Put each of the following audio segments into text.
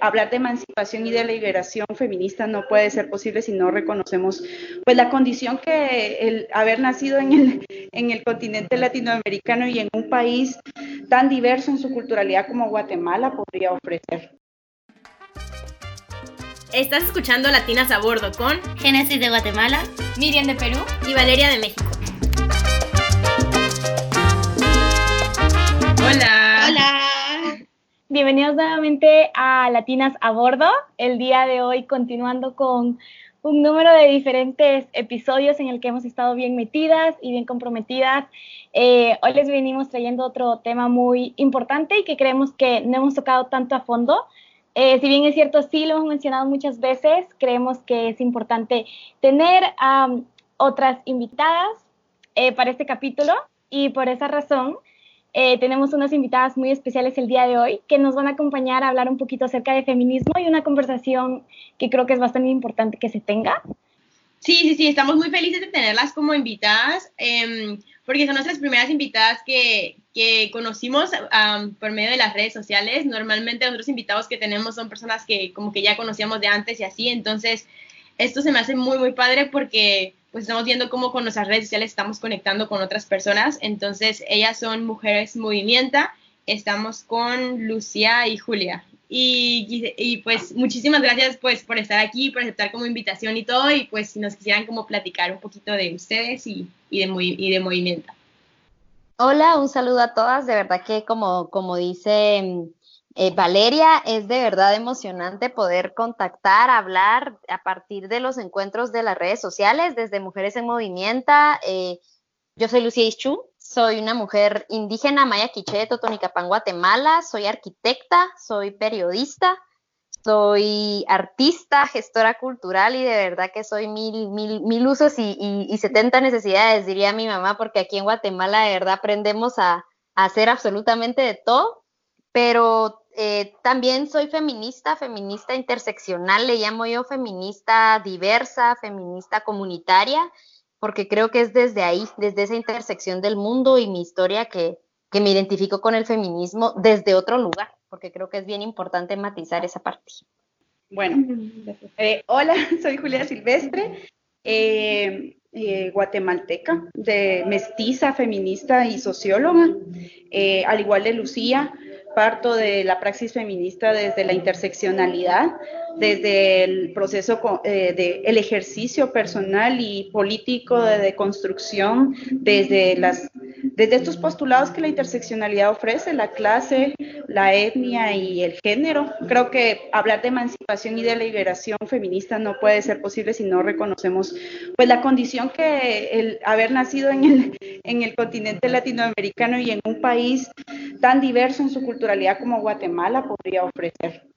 hablar de emancipación y de liberación feminista no puede ser posible si no reconocemos pues la condición que el haber nacido en el, en el continente latinoamericano y en un país tan diverso en su culturalidad como Guatemala podría ofrecer. Estás escuchando Latinas a Bordo con Génesis de Guatemala, Miriam de Perú y Valeria de México. Bienvenidos nuevamente a Latinas a Bordo. El día de hoy continuando con un número de diferentes episodios en el que hemos estado bien metidas y bien comprometidas. Eh, hoy les venimos trayendo otro tema muy importante y que creemos que no hemos tocado tanto a fondo. Eh, si bien es cierto, sí lo hemos mencionado muchas veces, creemos que es importante tener otras invitadas eh, para este capítulo y por esa razón eh, tenemos unas invitadas muy especiales el día de hoy que nos van a acompañar a hablar un poquito acerca de feminismo y una conversación que creo que es bastante importante que se tenga. Sí, sí, sí, estamos muy felices de tenerlas como invitadas, em, porque son nuestras primeras invitadas que, que conocimos por medio de las redes sociales. Normalmente otros invitados que tenemos son personas que como que ya conocíamos de antes y así, entonces esto se me hace muy, muy padre porque pues estamos viendo cómo con nuestras redes sociales estamos conectando con otras personas. Entonces ellas son Mujeres Movimienta, estamos con Lucía y Julia. Y, pues muchísimas gracias pues por estar aquí, por aceptar como invitación y todo, y pues si nos quisieran como platicar un poquito de ustedes y, y de, y de movimiento. Hola, un saludo a todas, de verdad que como, como dice eh, Valeria, es de verdad emocionante poder contactar, hablar a partir de los encuentros de las redes sociales, desde Mujeres en Movimiento. Eh, yo soy Lucía Ischú, soy una mujer indígena maya quiché de Totonicapán, Guatemala. Soy arquitecta, soy periodista, soy artista, gestora cultural y de verdad que soy mil, mil, mil usos y, y, 70 necesidades, diría mi mamá, porque aquí en Guatemala de verdad aprendemos a, a hacer absolutamente de todo. Pero eh, también soy feminista, feminista interseccional, le llamo yo feminista diversa, feminista comunitaria porque creo que es desde ahí, desde esa intersección del mundo y mi historia que, que me identifico con el feminismo desde otro lugar, porque creo que es bien importante matizar esa parte. Bueno, eh, hola, soy Julia Silvestre, eh, eh, guatemalteca, de mestiza, feminista y socióloga, al igual de Lucía, parto de la praxis feminista desde la interseccionalidad, desde el proceso eh, de el ejercicio personal y político de deconstrucción, desde las desde estos postulados que la interseccionalidad ofrece, la clase, la etnia y el género. Creo que hablar de emancipación y de liberación feminista no puede ser posible si no reconocemos pues la condición que el haber nacido en el, en el continente latinoamericano y en un país tan diverso en su culturalidad como Guatemala podría ofrecer.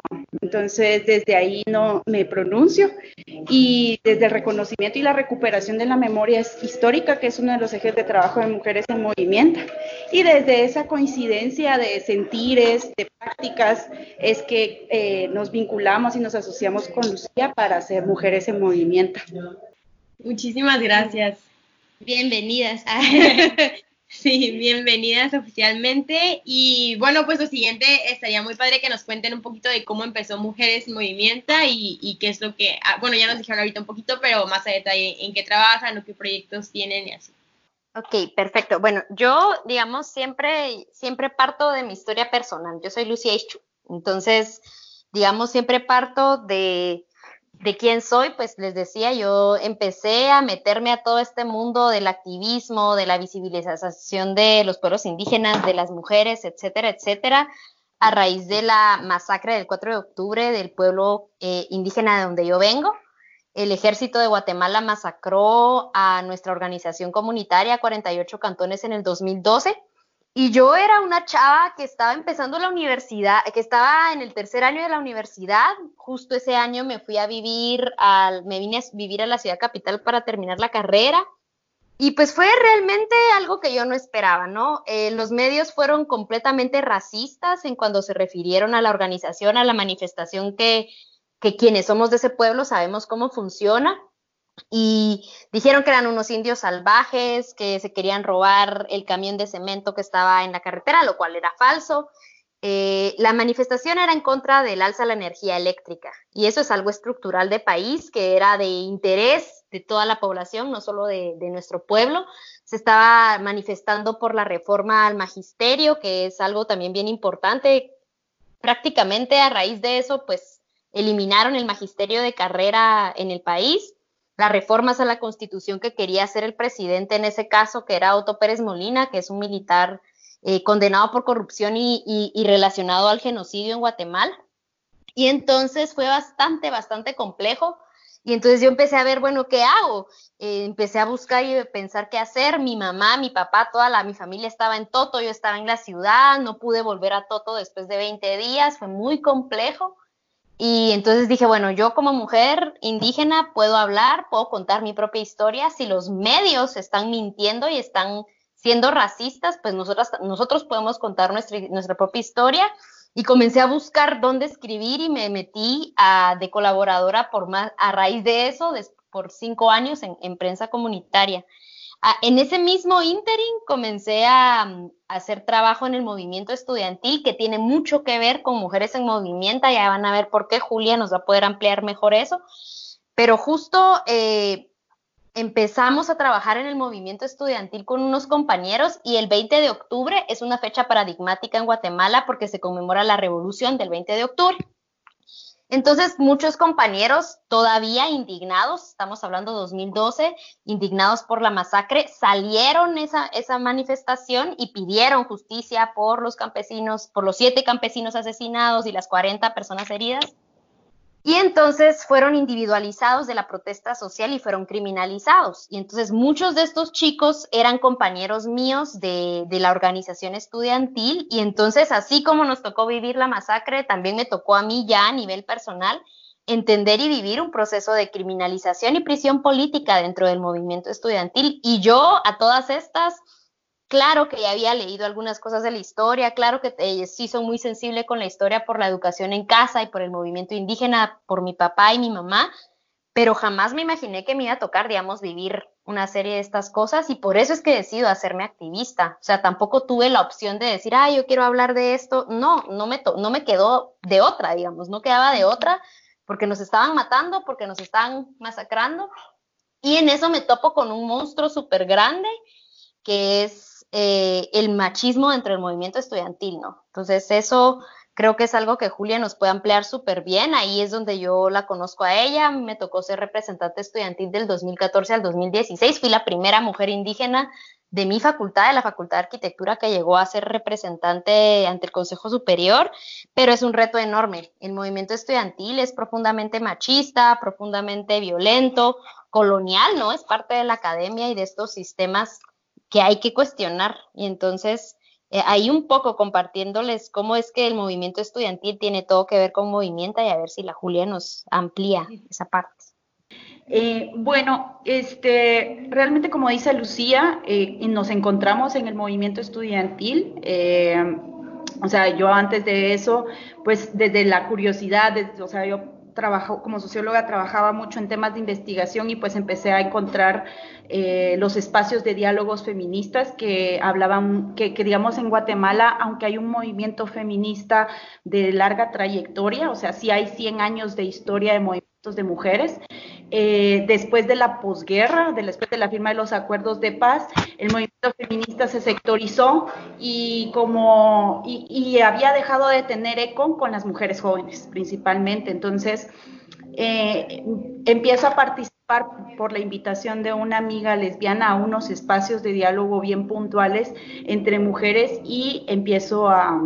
Entonces, desde ahí no me pronuncio y desde el reconocimiento y la recuperación de la memoria histórica, que es uno de los ejes de trabajo de Mujeres en Movimiento, y desde esa coincidencia de sentires, de prácticas, es que eh, nos vinculamos y nos asociamos con Lucía para ser Mujeres en Movimiento. Muchísimas gracias. Bienvenidas. Sí, bienvenidas oficialmente. Y bueno, pues lo siguiente estaría muy padre que nos cuenten un poquito de cómo empezó Mujeres Movimiento y, y qué es lo que, ah, bueno, ya nos dijeron ahorita un poquito, pero más a detalle en qué trabajan o qué proyectos tienen y así. Ok, perfecto. Bueno, yo, digamos, siempre, siempre parto de mi historia personal. Yo soy Lucía Ichu. Entonces, digamos, siempre parto de, de quién soy, pues les decía, yo empecé a meterme a todo este mundo del activismo, de la visibilización de los pueblos indígenas, de las mujeres, etcétera, etcétera, a raíz de la masacre del 4 de octubre del pueblo eh, indígena de donde yo vengo. El ejército de Guatemala masacró a nuestra organización comunitaria, 48 cantones, en el 2012 y yo era una chava que estaba empezando la universidad, que estaba en el tercer año de la universidad. Justo ese año me fui a vivir, al, me vine a vivir a la ciudad capital para terminar la carrera. Y pues fue realmente algo que yo no esperaba, ¿no? Eh, los medios fueron completamente racistas en cuando se refirieron a la organización, a la manifestación que, que quienes somos de ese pueblo sabemos cómo funciona y dijeron que eran unos indios salvajes, que se querían robar el camión de cemento que estaba en la carretera, lo cual era falso. eh, la manifestación era en contra del alza de la energía eléctrica y eso es algo estructural de país que era de interés de toda la población, no solo de, nuestro pueblo. Se estaba manifestando por la reforma al magisterio, que es algo también bien importante. Prácticamente a raíz de eso, pues eliminaron el magisterio de carrera en el país. Las reformas a la constitución que quería hacer el presidente en ese caso, que era Otto Pérez Molina, que es un militar eh, condenado por corrupción y, relacionado al genocidio en Guatemala. Y entonces fue bastante, bastante complejo. Y entonces yo empecé a ver, bueno, ¿qué hago? Eh, empecé a buscar y pensar qué hacer. Mi mamá, mi papá, toda la, mi familia estaba en Toto, yo estaba en la ciudad, no pude volver a Toto después de 20 días, fue muy complejo. Y entonces dije, bueno, yo como mujer indígena puedo hablar, puedo contar mi propia historia. Si los medios están mintiendo y están siendo racistas, pues nosotras, nosotros podemos contar nuestra, nuestra propia historia. Y comencé a buscar dónde escribir y me metí a, de colaboradora por más, a raíz de eso, por cinco años en, prensa comunitaria. En ese mismo interim comencé a, a, hacer trabajo en el movimiento estudiantil que tiene mucho que ver con mujeres en movimiento. Ya van a ver por qué Julia nos va a poder ampliar mejor eso. Pero justo eh, empezamos a trabajar en el movimiento estudiantil con unos compañeros y el 20 de octubre es una fecha paradigmática en Guatemala porque se conmemora la revolución del 20 de octubre. Entonces, muchos compañeros todavía indignados, estamos hablando 2012, indignados por la masacre, salieron esa, esa manifestación y pidieron justicia por los campesinos, por los siete campesinos asesinados y las 40 personas heridas. Y entonces fueron individualizados de la protesta social y fueron criminalizados. Y entonces muchos de estos chicos eran compañeros míos de, de, la organización estudiantil. Y entonces, así como nos tocó vivir la masacre, también me tocó a mí ya a nivel personal entender y vivir un proceso de criminalización y prisión política dentro del movimiento estudiantil. Y yo a todas estas Claro que ya había leído algunas cosas de la historia, claro que eh, sí soy muy sensible con la historia por la educación en casa y por el movimiento indígena, por mi papá y mi mamá, pero jamás me imaginé que me iba a tocar, digamos, vivir una serie de estas cosas y por eso es que decido hacerme activista. O sea, tampoco tuve la opción de decir, ah, yo quiero hablar de esto. No, no me, no me quedó de otra, digamos, no quedaba de otra porque nos estaban matando, porque nos estaban masacrando. Y en eso me topo con un monstruo súper grande que es eh, el machismo dentro del movimiento estudiantil, ¿no? Entonces eso creo que es algo que Julia nos puede ampliar súper bien. Ahí es donde yo la conozco a ella. Me tocó ser representante estudiantil del 2014 al 2016. Fui la primera mujer indígena de mi facultad, de la Facultad de Arquitectura, que llegó a ser representante ante el Consejo Superior, pero es un reto enorme. El movimiento estudiantil es profundamente machista, profundamente violento, colonial, ¿no? Es parte de la academia y de estos sistemas que hay que cuestionar. Y entonces, eh, ahí un poco compartiéndoles cómo es que el movimiento estudiantil tiene todo que ver con movimiento y a ver si la Julia nos amplía esa parte. Eh, bueno, este, realmente como dice Lucía, eh, nos encontramos en el movimiento estudiantil. o sea, yo antes de eso, pues desde la curiosidad, o sea, yo trabajo, como socióloga trabajaba mucho en temas de investigación y pues empecé a encontrar eh, los espacios de diálogos feministas que hablaban, que, digamos en Guatemala, aunque hay un movimiento feminista de larga trayectoria, o sea, sí hay 100 años de historia de movimientos de mujeres, eh, después de la posguerra, después de la firma de los acuerdos de paz, el movimiento feminista se sectorizó y como y, había dejado de tener eco con las mujeres jóvenes principalmente. Entonces eh, empiezo a participar por la invitación de una amiga lesbiana a unos espacios de diálogo bien puntuales entre mujeres y empiezo a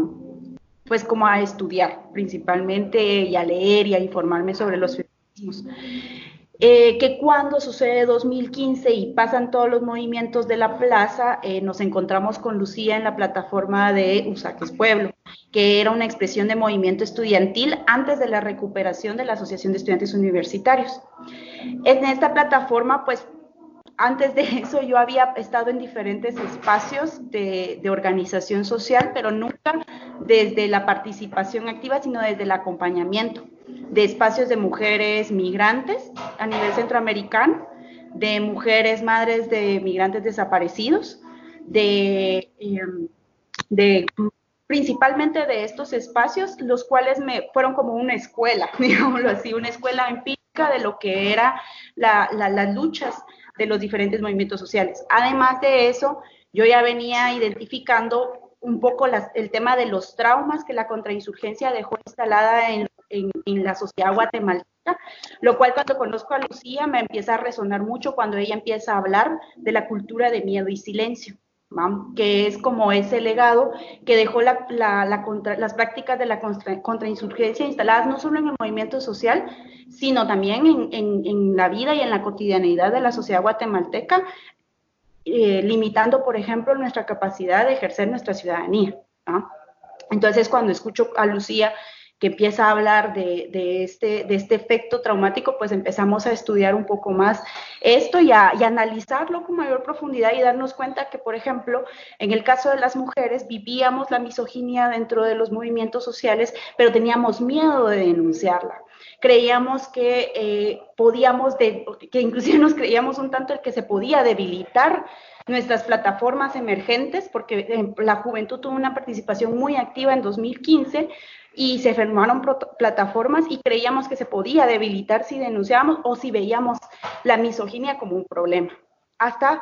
pues como a estudiar principalmente y a leer y a informarme sobre los feminismos. Eh, que cuando sucede 2015 y pasan todos los movimientos de la plaza, eh, nos encontramos con Lucía en la plataforma de Usaques Pueblo, que era una expresión de movimiento estudiantil antes de la recuperación de la Asociación de Estudiantes Universitarios. En esta plataforma, pues antes de eso yo había estado en diferentes espacios de, organización social, pero nunca desde la participación activa, sino desde el acompañamiento de espacios de mujeres migrantes a nivel centroamericano, de mujeres madres de migrantes desaparecidos, de, em, principalmente de estos espacios, los cuales me fueron como una escuela, digámoslo así, una escuela empírica de lo que era las luchas de los diferentes movimientos sociales. Además de eso, yo ya venía identificando un poco el tema de los traumas que la contrainsurgencia dejó instalada en, la sociedad guatemalteca, lo cual cuando conozco a Lucía me empieza a resonar mucho cuando ella empieza a hablar de la cultura de miedo y silencio que es como ese legado que dejó la, las prácticas de la contrainsurgencia instaladas no solo en el movimiento social, sino también en, la vida y en la cotidianeidad de la sociedad guatemalteca, eh, limitando, por ejemplo, nuestra capacidad de ejercer nuestra ciudadanía. Entonces, cuando escucho a Lucía que empieza a hablar de, este, de este efecto traumático, pues empezamos a estudiar un poco más esto y a, analizarlo con mayor profundidad y darnos cuenta que, por ejemplo, en el caso de las mujeres vivíamos la misoginia dentro de los movimientos sociales, pero teníamos miedo de denunciarla. Creíamos que eh, podíamos, que inclusive nos creíamos un tanto el que se podía debilitar nuestras plataformas emergentes, porque eh, la juventud tuvo una participación muy activa en 2015, y se formaron plataformas y creíamos que se podía debilitar si denunciábamos o si veíamos la misoginia como un problema. Hasta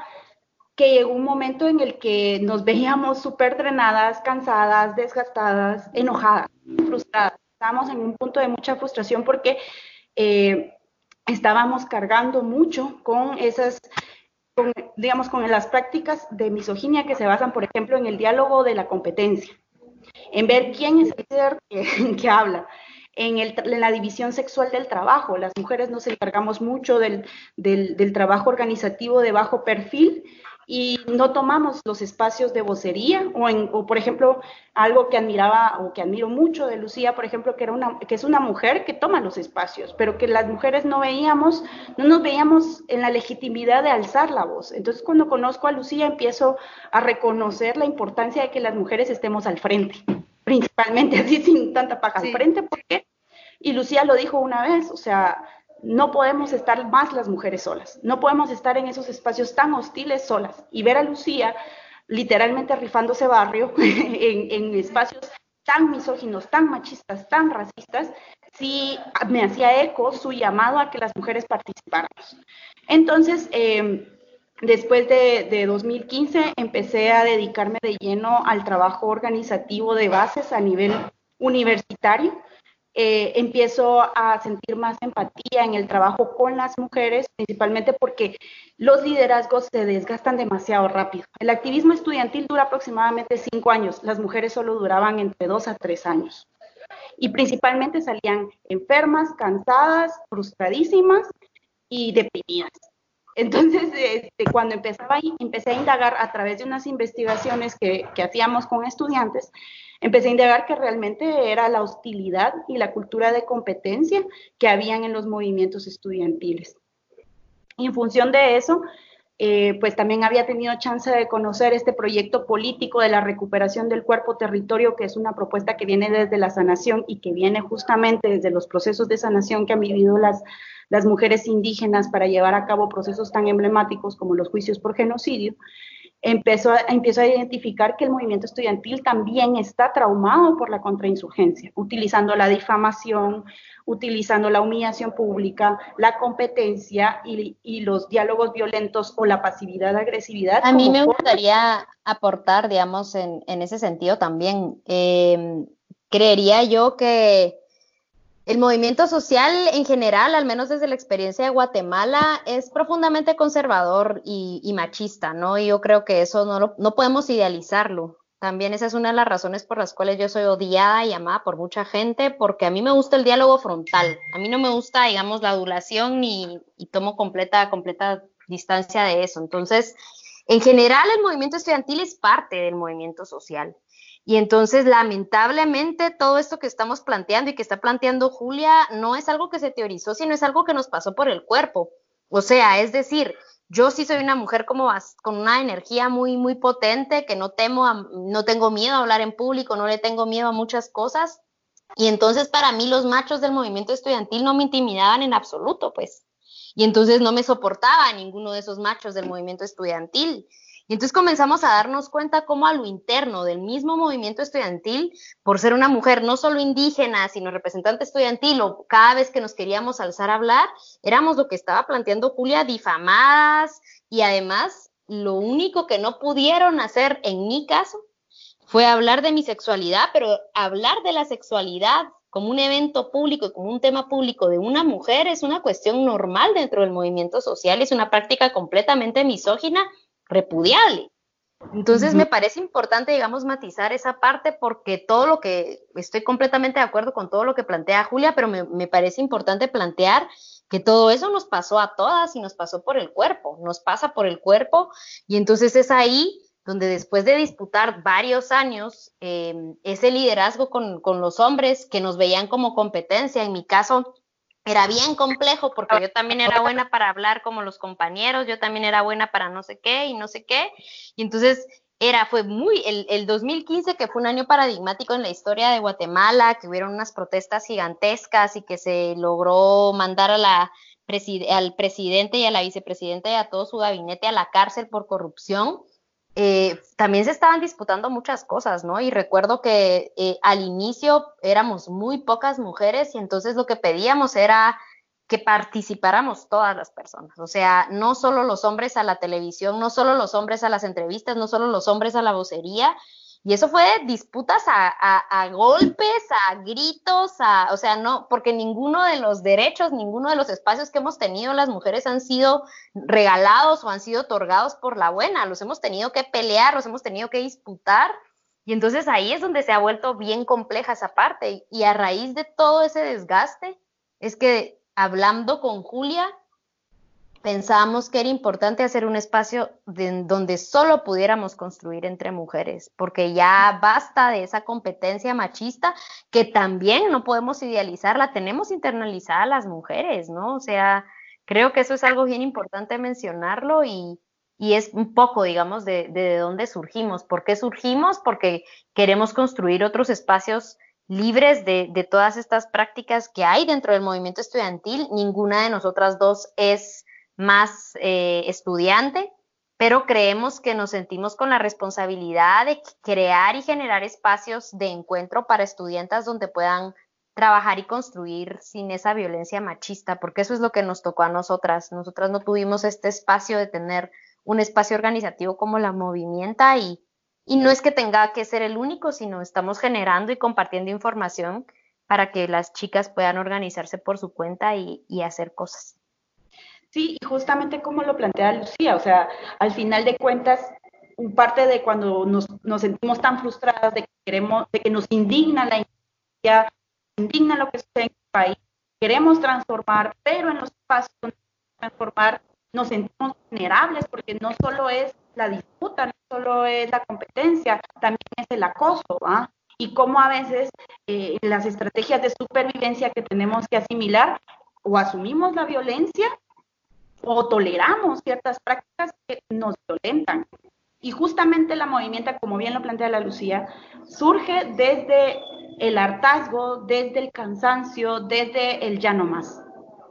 que llegó un momento en el que nos veíamos súper drenadas, cansadas, desgastadas, enojadas, frustradas. Estábamos en un punto de mucha frustración porque eh, estábamos cargando mucho con esas, digamos, con las prácticas de misoginia que se basan, por ejemplo, en el diálogo de la competencia en ver quién es el ser que, habla. En, la división sexual del trabajo. Las mujeres nos encargamos mucho del, trabajo organizativo de bajo perfil y no tomamos los espacios de vocería o, en, por ejemplo, algo que admiraba o que admiro mucho de Lucía, por ejemplo, que, era una, que es una mujer que toma los espacios, pero que las mujeres no veíamos, no nos veíamos en la legitimidad de alzar la voz. Entonces, cuando conozco a Lucía, empiezo a reconocer la importancia de que las mujeres estemos al frente principalmente así sin tanta paja al frente, porque, y Lucía lo dijo una vez, o sea, no podemos estar más las mujeres solas, no podemos estar en esos espacios tan hostiles solas. Y ver a Lucía literalmente rifándose barrio en, espacios tan misóginos, tan machistas, tan racistas, sí me hacía eco su llamado a que las mujeres participáramos. Entonces, eh, Después de, 2015 empecé a dedicarme de lleno al trabajo organizativo de bases a nivel universitario. Eh, empiezo a sentir más empatía en el trabajo con las mujeres, principalmente porque los liderazgos se desgastan demasiado rápido. El activismo estudiantil dura aproximadamente cinco años, las mujeres solo duraban entre dos a tres años. Y principalmente salían enfermas, cansadas, frustradísimas y deprimidas. Entonces, este, cuando empezaba empecé a indagar a través de unas investigaciones que, que hacíamos con estudiantes, empecé a indagar que realmente era la hostilidad y la cultura de competencia que habían en los movimientos estudiantiles. Y en función de eso, eh, pues también había tenido chance de conocer este proyecto político de la recuperación del cuerpo territorio, que es una propuesta que viene desde la sanación y que viene justamente desde los procesos de sanación que han vivido las, las mujeres indígenas para llevar a cabo procesos tan emblemáticos como los juicios por genocidio, empezó a, empezó a identificar que el movimiento estudiantil también está traumado por la contrainsurgencia, utilizando la difamación, utilizando la humillación pública, la competencia y, los diálogos violentos o la pasividad, agresividad. A mí me gustaría aportar, digamos, en, ese sentido también. Eh, creería yo que el movimiento social en general, al menos desde la experiencia de Guatemala, es profundamente conservador y, machista, ¿no? Y yo creo que eso no, no podemos idealizarlo. También esa es una de las razones por las cuales yo soy odiada y amada por mucha gente, porque a mí me gusta el diálogo frontal. A mí no me gusta, digamos, la adulación y, y tomo completa, completa distancia de eso. Entonces, en general, el movimiento estudiantil es parte del movimiento social. Y entonces, lamentablemente, todo esto que estamos planteando y que está planteando Julia no es algo que se teorizó, sino es algo que nos pasó por el cuerpo. O sea, es decir, yo sí soy una mujer como con una energía muy, muy potente, que no temo, no tengo miedo a hablar en público, no le tengo miedo a muchas cosas. Y entonces para mí los machos del movimiento estudiantil no me intimidaban en absoluto, pues. Y entonces no me soportaba ninguno de esos machos del movimiento estudiantil. Y entonces comenzamos a darnos cuenta cómo a lo interno del mismo movimiento estudiantil, por ser una mujer no solo indígena, sino representante estudiantil, o cada vez que nos queríamos alzar a hablar, éramos lo que estaba planteando Julia, difamadas y además lo único que no pudieron hacer en mi caso fue hablar de mi sexualidad, pero hablar de la sexualidad como un evento público y como un tema público de una mujer es una cuestión normal dentro del movimiento social, es una práctica completamente misógina, repudiable. Entonces me parece importante, digamos, matizar esa parte porque todo lo que, estoy completamente de acuerdo con todo lo que plantea Julia, pero me, me parece importante plantear que todo eso nos pasó a todas y nos pasó por el cuerpo, nos pasa por el cuerpo y entonces es ahí donde después de disputar varios años em, ese liderazgo con, con, los hombres que nos veían como competencia, en mi caso era bien complejo porque yo también era buena para hablar como los compañeros, yo también era buena para no sé qué y no sé qué, y entonces era, fue muy, el, el 2015 que fue un año paradigmático en la historia de Guatemala, que hubieron unas protestas gigantescas y que se logró mandar a la al presidente y a la vicepresidenta y a todo su gabinete a la cárcel por corrupción eh, también se estaban disputando muchas cosas, ¿no? Y recuerdo que eh, al inicio éramos muy pocas mujeres y entonces lo que pedíamos era que participáramos todas las personas, o sea, no solo los hombres a la televisión, no solo los hombres a las entrevistas, no solo los hombres a la vocería, y eso fue disputas a, golpes, a gritos, a, o sea, no, porque ninguno de los derechos, ninguno de los espacios que hemos tenido las mujeres han sido regalados o han sido otorgados por la buena, los hemos tenido que pelear, los hemos tenido que disputar. Y entonces ahí es donde se ha vuelto bien compleja esa parte. Y a raíz de todo ese desgaste, es que hablando con Julia, pensábamos que era importante hacer un espacio donde solo pudiéramos construir entre mujeres, porque ya basta de esa competencia machista que también no podemos idealizar, la tenemos internalizada las mujeres, ¿no? O sea, creo que eso es algo bien importante mencionarlo y, es un poco, digamos, de, de dónde surgimos. ¿Por qué surgimos? Porque queremos construir otros espacios libres de, de, todas estas prácticas que hay dentro del movimiento estudiantil. Ninguna de nosotras dos es más eh, estudiante, pero creemos que nos sentimos con la responsabilidad de crear y generar espacios de encuentro para estudiantes donde puedan trabajar y construir sin esa violencia machista, porque eso es lo que nos tocó a nosotras. Nosotras no tuvimos este espacio de tener un espacio organizativo como la movimienta y, y no es que tenga que ser el único, sino estamos generando y compartiendo información para que las chicas puedan organizarse por su cuenta y hacer cosas. Sí, y justamente como lo plantea Lucía, o sea, al final de cuentas, parte de cuando nos, sentimos tan frustradas de que queremos, de que nos indigna la injusticia, indigna lo que sucede en el país, queremos transformar, pero en los espacios donde transformar nos sentimos vulnerables porque no solo es la disputa, no solo es la competencia, también es el acoso, ¿ah? Y cómo a veces eh, las estrategias de supervivencia que tenemos que asimilar o asumimos la violencia o toleramos ciertas prácticas que nos violentan. Y justamente la movimiento, como bien lo plantea la Lucía, surge desde el hartazgo, desde el cansancio, desde el ya no más.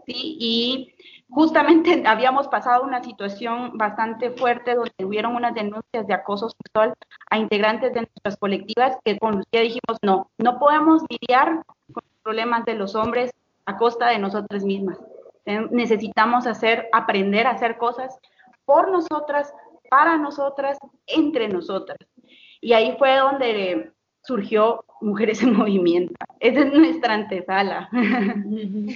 ¿sí? Y justamente habíamos pasado una situación bastante fuerte donde hubieron unas denuncias de acoso sexual a integrantes de nuestras colectivas que con Lucía dijimos, no, no podemos lidiar con los problemas de los hombres a costa de nosotras mismas. Necesitamos hacer, aprender a hacer cosas por nosotras, para nosotras, entre nosotras. Y ahí fue donde surgió Mujeres en Movimiento. Esa es nuestra antesala.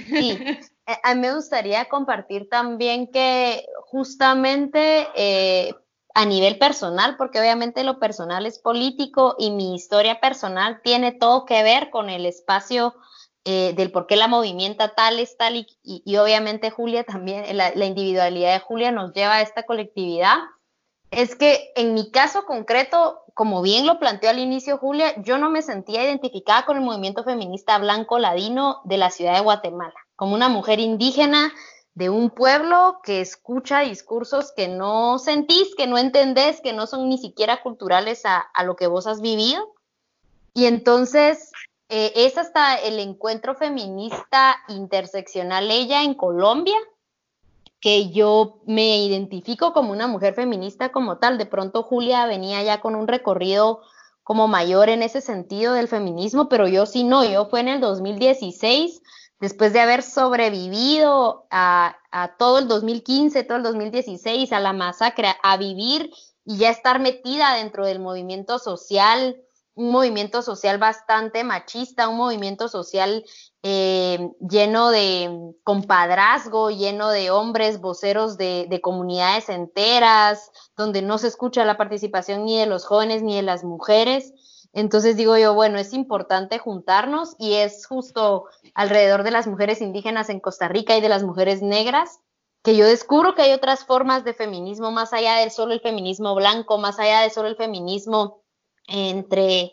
Sí, eh, a mí me gustaría compartir también que justamente eh, a nivel personal, porque obviamente lo personal es político y mi historia personal tiene todo que ver con el espacio eh, del por qué la movimienta tal es tal y, obviamente Julia también, la, individualidad de Julia nos lleva a esta colectividad, es que en mi caso concreto, como bien lo planteó al inicio Julia, yo no me sentía identificada con el movimiento feminista blanco ladino de la ciudad de Guatemala, como una mujer indígena de un pueblo que escucha discursos que no sentís, que no entendés, que no son ni siquiera culturales a lo que vos has vivido. Y entonces eh, es hasta el encuentro feminista interseccional ella en Colombia, que yo me identifico como una mujer feminista como tal. De pronto Julia venía ya con un recorrido como mayor en ese sentido del feminismo, pero yo sí no, yo fue en el 2016, después de haber sobrevivido a, a todo el 2015, todo el 2016, a la masacre, a vivir y ya estar metida dentro del movimiento social, un movimiento social bastante machista, un movimiento social eh, lleno de compadrazgo, lleno de hombres voceros de, de, comunidades enteras, donde no se escucha la participación ni de los jóvenes ni de las mujeres. Entonces digo yo, bueno, es importante juntarnos y es justo alrededor de las mujeres indígenas en Costa Rica y de las mujeres negras que yo descubro que hay otras formas de feminismo más allá de solo el feminismo blanco, más allá de solo el feminismo entre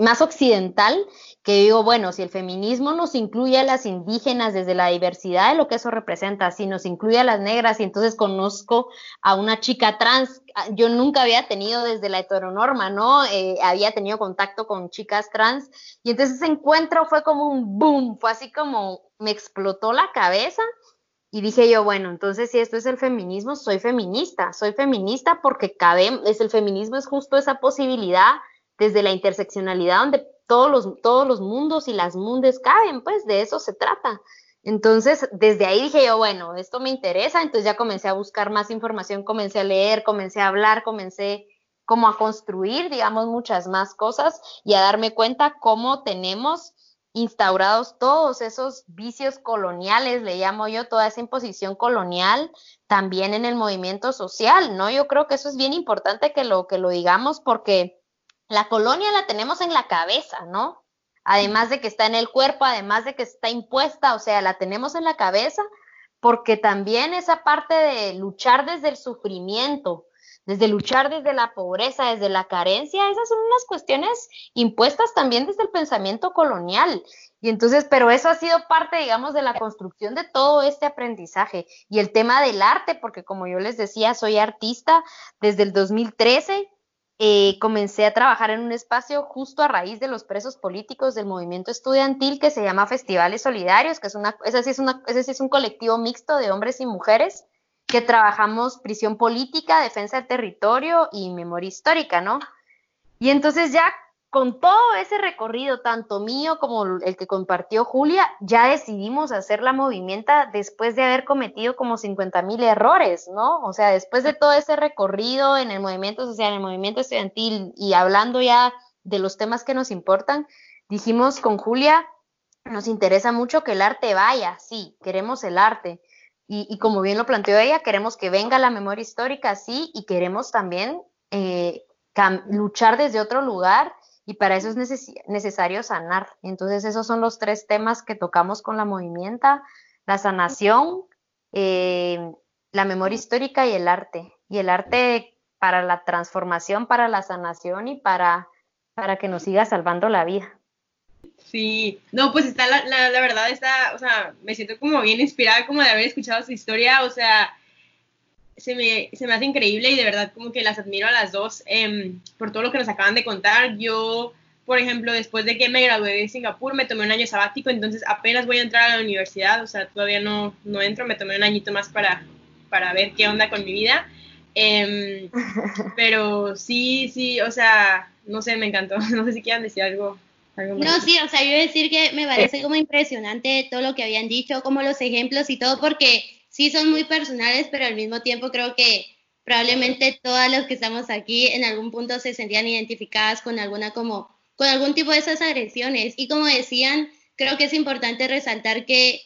más occidental, que digo, bueno, si el feminismo nos incluye a las indígenas desde la diversidad de lo que eso representa, si nos incluye a las negras y entonces conozco a una chica trans, ah, yo nunca había tenido desde la heteronorma, ¿no? Eh, había tenido contacto con chicas trans y entonces ese encuentro fue como un boom, fue así como me explotó la cabeza. Y dije yo, bueno, entonces si esto es el feminismo, soy feminista, soy feminista porque cabe, es el feminismo es justo esa posibilidad desde la interseccionalidad donde todos los, todos los mundos y las mundes caben, pues de eso se trata. Entonces, desde ahí dije yo, bueno, esto me interesa, entonces ya comencé a buscar más información, comencé a leer, comencé a hablar, comencé como a construir, digamos, muchas más cosas y a darme cuenta cómo tenemos instaurados todos esos vicios coloniales, le llamo yo, toda esa imposición colonial también en el movimiento social, ¿no? Yo creo que eso es bien importante que lo, que lo digamos porque la colonia la tenemos en la cabeza, ¿no? Además de que está en el cuerpo, además de que está impuesta, o sea, la tenemos en la cabeza, porque también esa parte de luchar desde el sufrimiento, desde luchar desde la pobreza, desde la carencia, esas son unas cuestiones impuestas también desde el pensamiento colonial. Y entonces, pero eso ha sido parte, digamos, de la construcción de todo este aprendizaje. Y el tema del arte, porque como yo les decía, soy artista desde el 2013 eh, comencé a trabajar en un espacio justo a raíz de los presos políticos del movimiento estudiantil que se llama Festivales Solidarios, que es una, ese sí es, una, ese sí es un colectivo mixto de hombres y mujeres que trabajamos prisión política, defensa del territorio y memoria histórica, ¿no? Y entonces ya con todo ese recorrido, tanto mío como el que compartió Julia, ya decidimos hacer la movimienta después de haber cometido como 50 mil errores, ¿no? O sea, después de todo ese recorrido en el movimiento social, en el movimiento estudiantil y hablando ya de los temas que nos importan, dijimos con Julia, nos interesa mucho que el arte vaya, sí, queremos el arte. Y, como bien lo planteó ella, queremos que venga la memoria histórica, sí, y queremos también eh, luchar desde otro lugar y para eso es necesario sanar. Entonces esos son los tres temas que tocamos con la movimienta, la sanación, eh, la memoria histórica y el arte. Y el arte para la transformación, para la sanación y para, para que nos siga salvando la vida. Sí, no, pues está, la, la, verdad está, o sea, me siento como bien inspirada como de haber escuchado su historia, o sea, se me, se me hace increíble y de verdad como que las admiro a las dos em, por todo lo que nos acaban de contar. Yo, por ejemplo, después de que me gradué de Singapur, me tomé un año sabático, entonces apenas voy a entrar a la universidad, o sea, todavía no, no entro, me tomé un añito más para, para ver qué onda con mi vida. Em, pero sí, sí, o sea, no sé, me encantó. No sé si quieran decir algo. No, sí, o sea, yo iba a decir que me parece como impresionante todo lo que habían dicho, como los ejemplos y todo, porque sí son muy personales, pero al mismo tiempo creo que probablemente todas las que estamos aquí en algún punto se sentían identificadas con alguna como con algún tipo de esas agresiones y como decían, creo que es importante resaltar que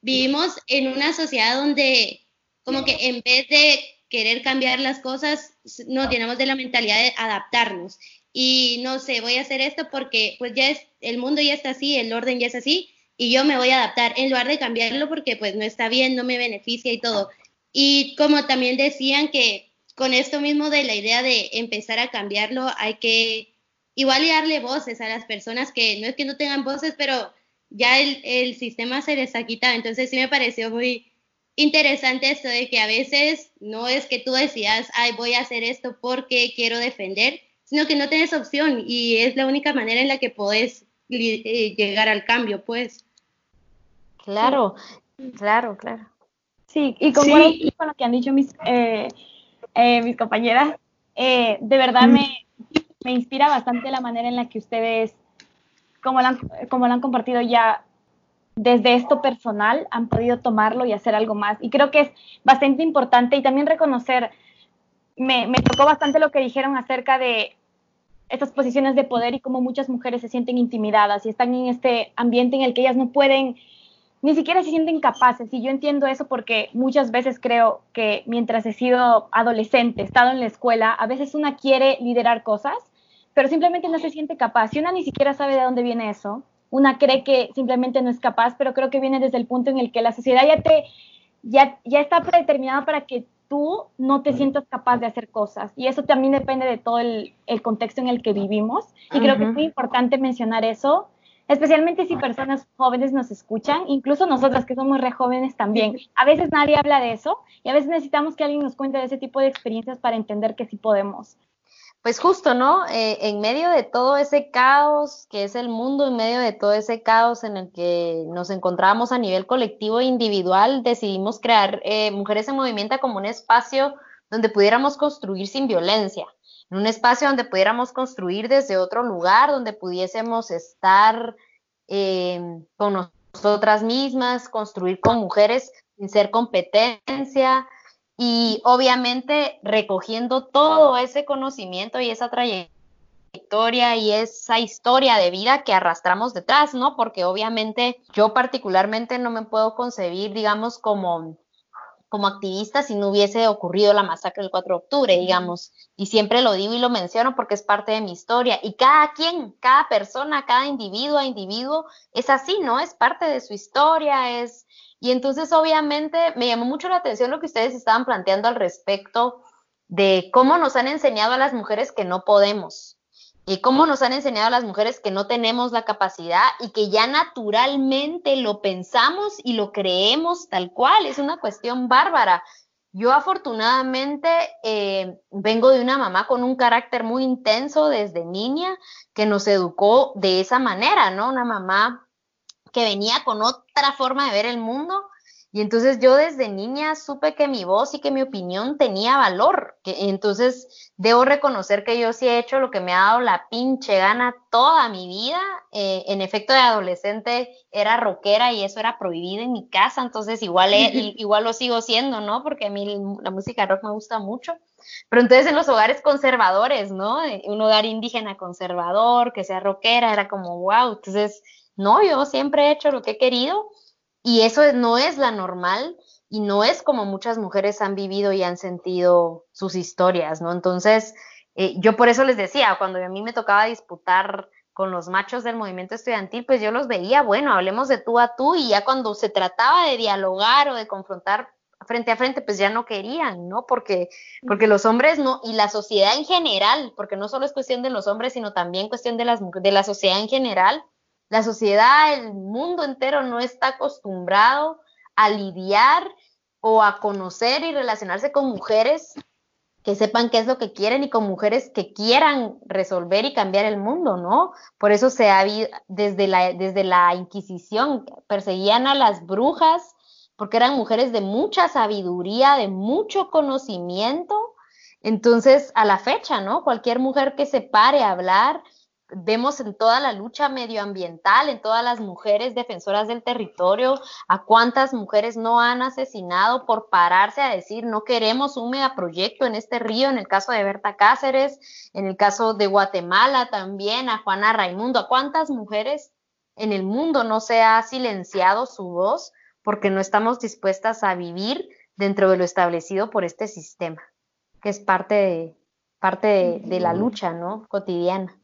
vivimos en una sociedad donde como que en vez de querer cambiar las cosas, no tenemos de la mentalidad de adaptarnos. Y no sé, voy a hacer esto porque pues ya es, el mundo ya está así, el orden ya es así, y yo me voy a adaptar en lugar de cambiarlo porque pues no está bien, no me beneficia y todo. Y como también decían que con esto mismo de la idea de empezar a cambiarlo, hay que igual darle voces a las personas que no es que no tengan voces, pero ya el, el sistema se les ha quitado. Entonces sí me pareció muy interesante esto de que a veces no es que tú decías, ay, voy a hacer esto porque quiero defender, sino que no tienes opción y es la única manera en la que puedes eh, llegar al cambio, pues. Claro, claro, claro. Sí, y concuerdo con lo que han dicho mis, eh, eh, mis compañeras. Eh, de verdad me, me, inspira bastante la manera en la que ustedes, como lo, han, como lo han compartido ya desde esto personal, han podido tomarlo y hacer algo más. Y creo que es bastante importante y también reconocer, me, me tocó bastante lo que dijeron acerca de estas posiciones de poder y cómo muchas mujeres se sienten intimidadas y están en este ambiente en el que ellas no pueden ni siquiera se sienten capaces. Y yo entiendo eso porque muchas veces creo que mientras he sido adolescente, he estado en la escuela, a veces una quiere liderar cosas, pero simplemente no se siente capaz. Y una ni siquiera sabe de dónde viene eso, una cree que simplemente no es capaz, pero creo que viene desde el punto en el que la sociedad ya te ya, ya está predeterminada para que tú no te sientas capaz de hacer cosas. Y eso también depende de todo el, el contexto en el que vivimos. Y creo que es muy importante mencionar eso especialmente si personas jóvenes nos escuchan, incluso nosotras que somos re jóvenes también. A veces nadie habla de eso y a veces necesitamos que alguien nos cuente de ese tipo de experiencias para entender que sí podemos. Pues justo, ¿no? Eh, en medio de todo ese caos que es el mundo, en medio de todo ese caos en el que nos encontramos a nivel colectivo e individual, decidimos crear eh, Mujeres en Movimiento como un espacio donde pudiéramos construir sin violencia, en un espacio donde pudiéramos construir desde otro lugar, donde pudiésemos estar eh, con nosotras mismas, construir con mujeres sin ser competencia y obviamente recogiendo todo ese conocimiento y esa trayectoria y esa historia de vida que arrastramos detrás, ¿no? Porque obviamente yo particularmente no me puedo concebir, digamos, como como activista si no hubiese ocurrido la masacre del 4 de octubre, digamos. Y siempre lo digo y lo menciono porque es parte de mi historia. Y cada quien, cada persona, cada individuo a individuo es así, ¿no? Es parte de su historia, es... Y entonces obviamente me llamó mucho la atención lo que ustedes estaban planteando al respecto de cómo nos han enseñado a las mujeres que no podemos, y cómo nos han enseñado las mujeres que no tenemos la capacidad y que ya naturalmente lo pensamos y lo creemos tal cual. Es una cuestión bárbara. Yo afortunadamente eh, vengo de una mamá con un carácter muy intenso desde niña que nos educó de esa manera, ¿no? Una mamá que venía con otra forma de ver el mundo y entonces yo desde niña supe que mi voz y que mi opinión tenía valor. Que, entonces debo reconocer que yo sí he hecho lo que me ha dado la pinche gana toda mi vida. Eh, en efecto, de adolescente era rockera y eso era prohibido en mi casa. Entonces igual, igual lo sigo siendo, ¿no? Porque a mí la música rock me gusta mucho. Pero entonces en los hogares conservadores, ¿no? Un hogar indígena conservador, que sea rockera, era como, wow. Entonces, no, yo siempre he hecho lo que he querido y eso no es la normal y no es como muchas mujeres han vivido y han sentido sus historias, ¿no? Entonces, eh, yo por eso les decía, cuando a mí me tocaba disputar con los machos del movimiento estudiantil, pues yo los veía, bueno, hablemos de tú a tú y ya cuando se trataba de dialogar o de confrontar frente a frente, pues ya no querían, ¿no? Porque, porque los hombres no, y la sociedad en general, porque no solo es cuestión de los hombres, sino también cuestión de, las, de la sociedad en general, la sociedad, el mundo entero no está acostumbrado a lidiar o a conocer y relacionarse con mujeres que sepan qué es lo que quieren y con mujeres que quieran resolver y cambiar el mundo, ¿no? Por eso se ha desde la, desde la Inquisición perseguían a las brujas porque eran mujeres de mucha sabiduría, de mucho conocimiento. Entonces, a la fecha, ¿no? Cualquier mujer que se pare a hablar vemos en toda la lucha medioambiental, en todas las mujeres defensoras del territorio, a cuántas mujeres no han asesinado por pararse a decir no queremos un megaproyecto en este río, en el caso de Berta Cáceres, en el caso de Guatemala también, a Juana Raimundo, a cuántas mujeres en el mundo no se ha silenciado su voz porque no estamos dispuestas a vivir dentro de lo establecido por este sistema, que es parte de, parte de la lucha, ¿no? Cotidiana.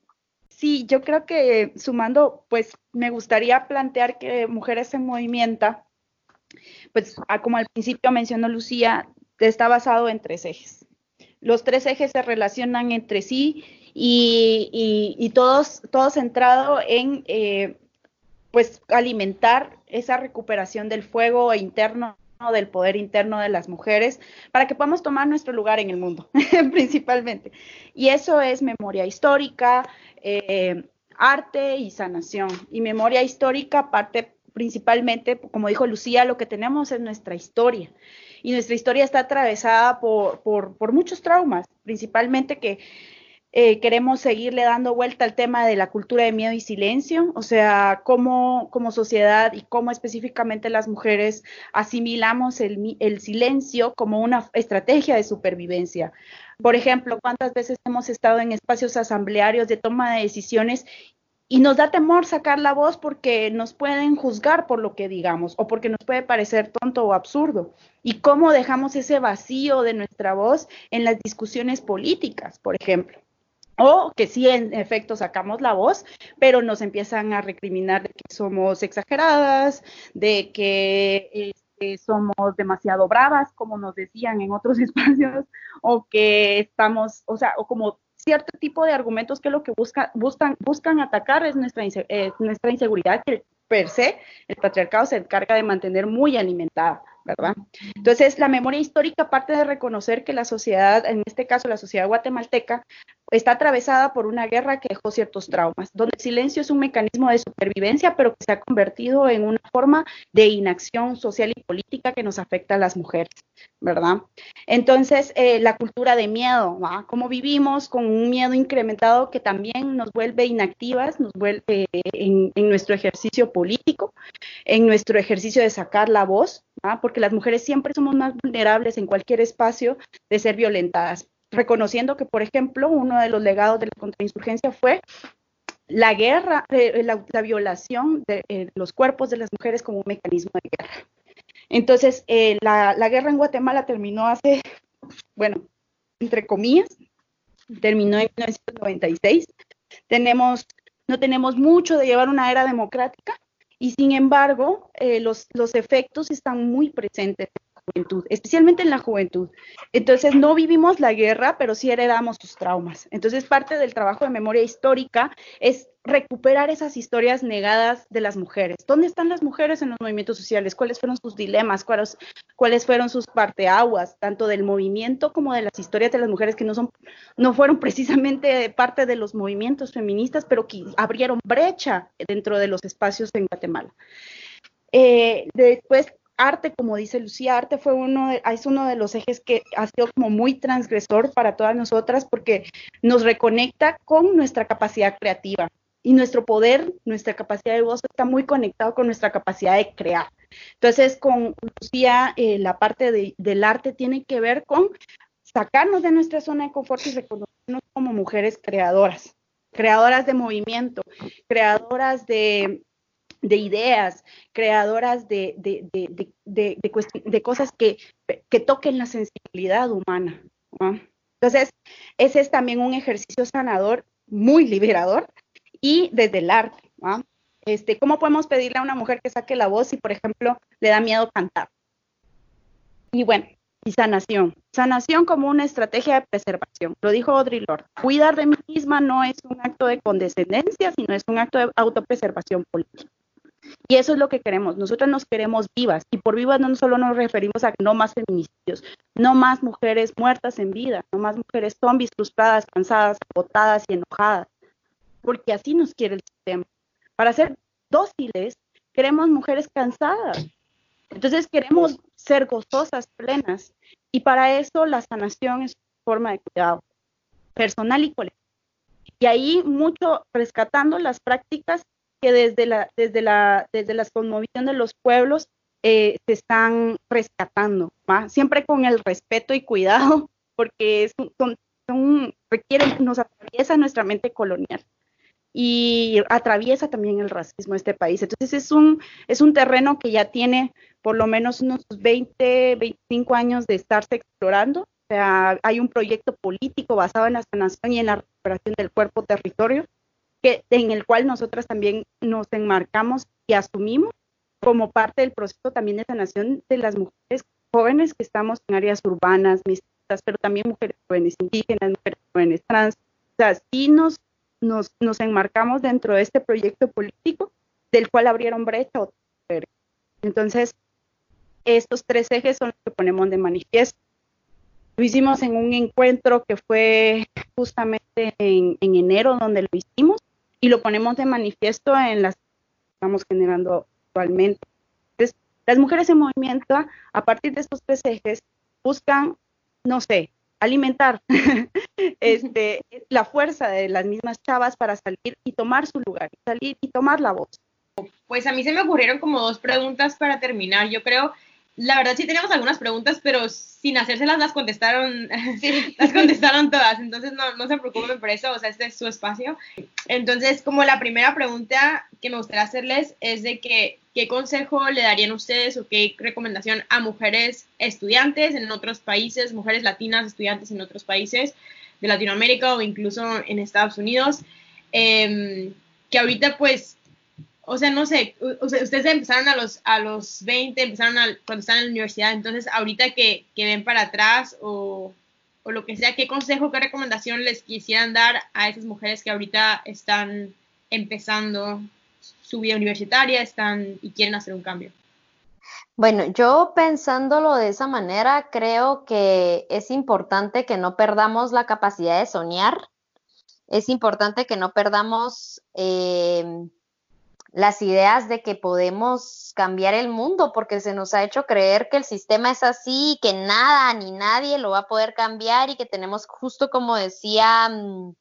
Sí, yo creo que sumando, pues me gustaría plantear que Mujeres en Movimiento, pues ah, como al principio mencionó Lucía, está basado en tres ejes. Los tres ejes se relacionan entre sí y, todos, todos centrado en eh, pues alimentar esa recuperación del fuego interno del poder interno de las mujeres, para que podamos tomar nuestro lugar en el mundo, principalmente. Y eso es memoria histórica, eh, arte y sanación. Y memoria histórica parte principalmente, como dijo Lucía, lo que tenemos es nuestra historia. Y nuestra historia está atravesada por, por, muchos traumas, principalmente que eh, queremos seguirle dando vuelta al tema de la cultura de miedo y silencio, o sea, cómo como sociedad y cómo específicamente las mujeres asimilamos el, el silencio como una estrategia de supervivencia. Por ejemplo, cuántas veces hemos estado en espacios asamblearios de toma de decisiones y nos da temor sacar la voz porque nos pueden juzgar por lo que digamos o porque nos puede parecer tonto o absurdo. ¿Y cómo dejamos ese vacío de nuestra voz en las discusiones políticas, por ejemplo? O que sí, en efecto, sacamos la voz, pero nos empiezan a recriminar de que somos exageradas, de que este, somos demasiado bravas, como nos decían en otros espacios, o que estamos, o sea, o como cierto tipo de argumentos que lo que buscan, buscan, buscan atacar es nuestra, eh, nuestra inseguridad, que per se el patriarcado se encarga de mantener muy alimentada. ¿verdad? Entonces, la memoria histórica parte de reconocer que la sociedad, en este caso la sociedad guatemalteca, está atravesada por una guerra que dejó ciertos traumas, donde el silencio es un mecanismo de supervivencia, pero que se ha convertido en una forma de inacción social y política que nos afecta a las mujeres, ¿verdad? Entonces, eh, la cultura de miedo. Cómo vivimos con un miedo incrementado que también nos vuelve inactivas, nos vuelve en, en nuestro ejercicio político, en nuestro ejercicio de sacar la voz, porque las mujeres siempre somos más vulnerables en cualquier espacio de ser violentadas reconociendo que, por ejemplo, uno de los legados de la contrainsurgencia fue la guerra, eh, la, violación de eh, los cuerpos de las mujeres como un mecanismo de guerra. Entonces, eh, la, guerra en Guatemala terminó hace, bueno, entre comillas, terminó en 1996. Tenemos, no tenemos mucho de llevar una era democrática y sin embargo, los, los efectos están muy presentes juventud, especialmente en la juventud. Entonces, no vivimos la guerra, pero sí heredamos sus traumas. Entonces, parte del trabajo de memoria histórica es recuperar esas historias negadas de las mujeres. ¿Dónde están las mujeres en los movimientos sociales? ¿Cuáles fueron sus dilemas? ¿Cuáles, fueron sus parteaguas, tanto del movimiento como de las historias de las mujeres que no fueron precisamente parte de los movimientos feministas, pero que abrieron brecha dentro de los espacios en Guatemala? Eh, después arte, como dice Lucía, arte fue uno de, es uno de los ejes que ha sido como muy transgresor para todas nosotras porque nos reconecta con nuestra capacidad creativa y nuestro poder, nuestra capacidad de voz está muy conectado con nuestra capacidad de crear. Entonces, con Lucía, eh, la parte del arte tiene que ver con sacarnos de nuestra zona de confort y reconocernos como mujeres creadoras, creadoras de movimiento, creadoras de, de ideas, creadoras de, de, de, de cosas que, que, toquen la sensibilidad humana. Entonces, ese es también un ejercicio sanador muy liberador y desde el arte. Este, ¿Cómo podemos pedirle a una mujer que saque la voz si, por ejemplo, le da miedo cantar? Y bueno, y sanación. Sanación como una estrategia de preservación. Lo dijo Audre Lorde. Cuidar de mí misma no es un acto de condescendencia, sino es un acto de autopreservación política. Y eso es lo que queremos. Nosotras nos queremos vivas. Y por vivas no solo nos referimos a no más feminicidios, no más mujeres muertas en vida, no más mujeres zombies frustradas, cansadas, agotadas y enojadas. Porque así nos quiere el sistema. Para ser dóciles, queremos mujeres cansadas. Entonces queremos ser gozosas, plenas. Y para eso la sanación es forma de cuidado personal y colectivo. Y ahí mucho rescatando las prácticas que desde la, desde la, desde la conmovisión de los pueblos eh, se están rescatando, siempre con el respeto y cuidado, porque es, son, son, requieren, nos atraviesa nuestra mente colonial y atraviesa también el racismo de este país. Entonces es un, es un terreno que ya tiene por lo menos unos 20, 25 años de estarse explorando. O sea, hay un proyecto político basado en la sanación y en la recuperación del cuerpo territorio que, en el cual nosotras también nos enmarcamos y asumimos como parte del proceso también de sanación de las mujeres jóvenes que estamos en áreas urbanas, mixtas, pero también mujeres jóvenes indígenas, mujeres jóvenes trans. O sea, sí nos, nos, nos enmarcamos dentro de este proyecto político del cual abrieron brecha otras mujeres. Entonces, estos tres ejes son los que ponemos de manifiesto. Lo hicimos en un encuentro que fue justamente en, en enero donde lo hicimos y lo ponemos de manifiesto en las estamos generando actualmente. Entonces, las mujeres en movimiento, a partir de estos tres ejes, buscan, no sé, alimentar este, la fuerza de las mismas chavas para salir y tomar su lugar, salir y tomar la voz. Pues a mí se me ocurrieron como dos preguntas para terminar. Yo creo la verdad sí teníamos algunas preguntas, pero sin hacérselas las contestaron, las contestaron todas, entonces no, no se preocupen por eso, o sea, este es su espacio. Entonces, como la primera pregunta que me gustaría hacerles es de que, ¿qué consejo le darían ustedes o qué recomendación a mujeres estudiantes en otros países, mujeres latinas estudiantes en otros países de Latinoamérica o incluso en Estados Unidos? Em, que ahorita pues o sea, no sé, ustedes empezaron a los, a los 20, empezaron cuando estaban en la universidad, entonces ahorita que, ven para atrás o, lo que sea, ¿qué consejo, qué recomendación les quisieran dar a esas mujeres que ahorita están empezando su vida universitaria están y quieren hacer un cambio? Bueno, yo pensándolo de esa manera, creo que es importante que no perdamos la capacidad de soñar. Es importante que no perdamos eh, las ideas de que podemos cambiar el mundo, porque se nos ha hecho creer que el sistema es así, que nada ni nadie lo va a poder cambiar y que tenemos, justo como decía mm,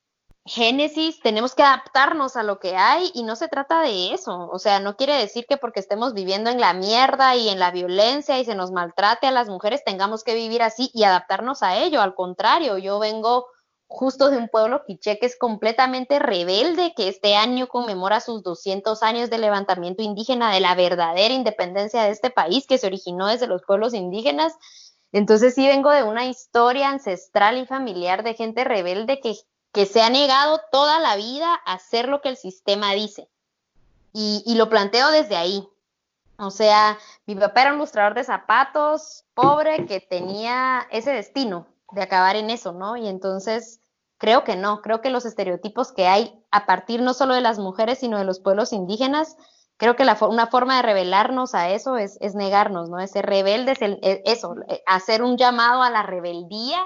Génesis, tenemos que adaptarnos a lo que hay y no se trata de eso. O sea, no quiere decir que porque estemos viviendo en la mierda y en la violencia y se nos maltrate a las mujeres tengamos que vivir así y adaptarnos a ello. Al contrario, yo vengo justo de un pueblo quiché que es completamente rebelde, que este año conmemora sus 200 años de levantamiento indígena, de la verdadera independencia de este país que se originó desde los pueblos indígenas. Entonces sí vengo de una historia ancestral y familiar de gente rebelde que, que se ha negado toda la vida a hacer lo que el sistema dice. Y, y lo planteo desde ahí. O sea, mi papá era un lustrador de zapatos, pobre, que tenía ese destino de acabar en eso, ¿no? Y entonces Creo que no, creo que los estereotipos que hay a partir no solo de las mujeres, sino de los pueblos indígenas, creo que la, una forma de revelarnos a eso es, negarnos, ¿no? Es ser rebeldes, el, eso, eh, hacer un llamado a la rebeldía,